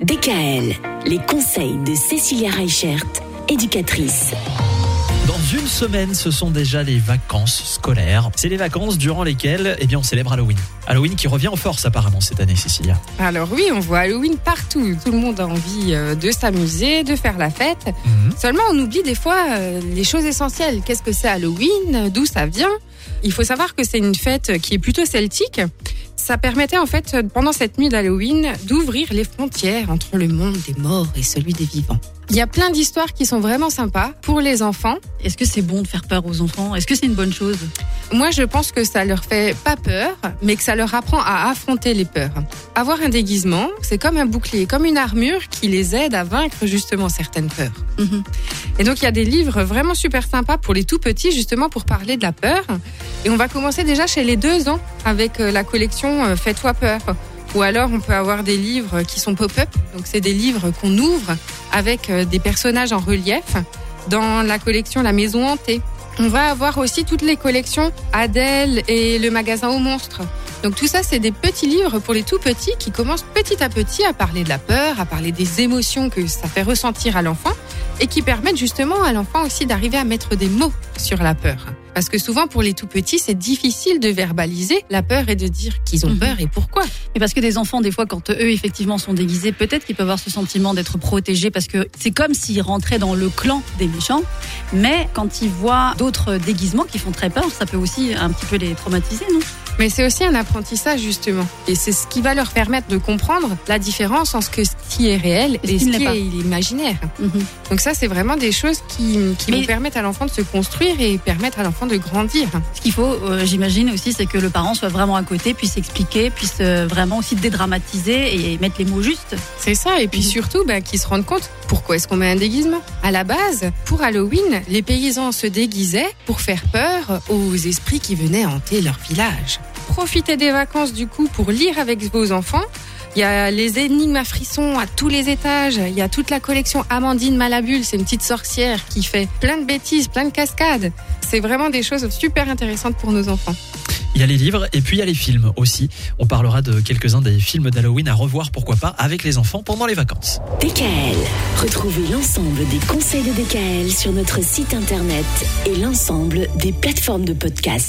DKL, les conseils de Cécilia Reichert, éducatrice. Dans une semaine, ce sont déjà les vacances scolaires. C'est les vacances durant lesquelles eh bien, on célèbre Halloween. Halloween qui revient en force apparemment cette année, Cécilia. Alors oui, on voit Halloween partout. Tout le monde a envie euh, de s'amuser, de faire la fête. Mhm. Seulement, on oublie des fois euh, les choses essentielles. Qu'est-ce que c'est Halloween? D'où ça vient? Il faut savoir que c'est une fête qui est plutôt celtique. Ça permettait en fait, pendant cette nuit d'Halloween, d'ouvrir les frontières entre le monde des morts et celui des vivants. Il y a plein d'histoires qui sont vraiment sympas pour les enfants. Est-ce que c'est bon de faire peur aux enfants? Est-ce que c'est une bonne chose? Moi, je pense que ça leur fait pas peur, mais que ça leur apprend à affronter les peurs. Avoir un déguisement, c'est comme un bouclier, comme une armure qui les aide à vaincre justement certaines peurs. Mhm. Et donc, il y a des livres vraiment super sympas pour les tout petits, justement pour parler de la peur. Et on va commencer déjà chez les deux ans avec euh, la collection euh, Fais-toi peur. Ou alors, on peut avoir des livres qui sont pop-up. Donc, c'est des livres qu'on ouvre avec euh, des personnages en relief dans la collection La Maison Hantée. On va avoir aussi toutes les collections Adèle et le magasin aux monstres. Donc tout ça, c'est des petits livres pour les tout petits qui commencent petit à petit à parler de la peur, à parler des émotions que ça fait ressentir à l'enfant et qui permettent justement à l'enfant aussi d'arriver à mettre des mots sur la peur. Parce que souvent pour les tout petits, c'est difficile de verbaliser la peur et de dire qu'ils ont Mhm. peur et pourquoi. Et parce que des enfants, des fois, quand eux effectivement sont déguisés, peut-être qu'ils peuvent avoir ce sentiment d'être protégés parce que c'est comme s'ils rentraient dans le clan des méchants. Mais quand ils voient d'autres déguisements qui font très peur, ça peut aussi un petit peu les traumatiser, non? Mais c'est aussi un apprentissage justement. Et c'est ce qui va leur permettre de comprendre la différence entre ce qui est réel Et et qui ce qui est imaginaire. Mhm. Donc ça, c'est vraiment des choses qui, qui Mais- vont permettre à l'enfant de se construire et permettre à l'enfant de grandir. Ce qu'il faut, euh, j'imagine aussi, c'est que le parent soit vraiment à côté, puisse expliquer, puisse euh, vraiment aussi dédramatiser et mettre les mots justes. C'est ça, et puis Mhm. surtout bah, qu'ils se rendent compte pourquoi est-ce qu'on met un déguisement. À la base, pour Halloween, les paysans se déguisaient pour faire peur aux esprits qui venaient hanter leur village. Profitez des vacances du coup pour lire avec vos enfants. Il y a les énigmes à frissons à tous les étages. Il y a toute la collection Amandine Malabule, c'est une petite sorcière qui fait plein de bêtises, plein de cascades. C'est vraiment des choses super intéressantes pour nos enfants. Il y a les livres et puis il y a les films aussi. On parlera de quelques-uns des films d'Halloween à revoir, pourquoi pas, avec les enfants pendant les vacances. DKL, retrouvez l'ensemble des conseils de DKL sur notre site internet et l'ensemble des plateformes de podcast.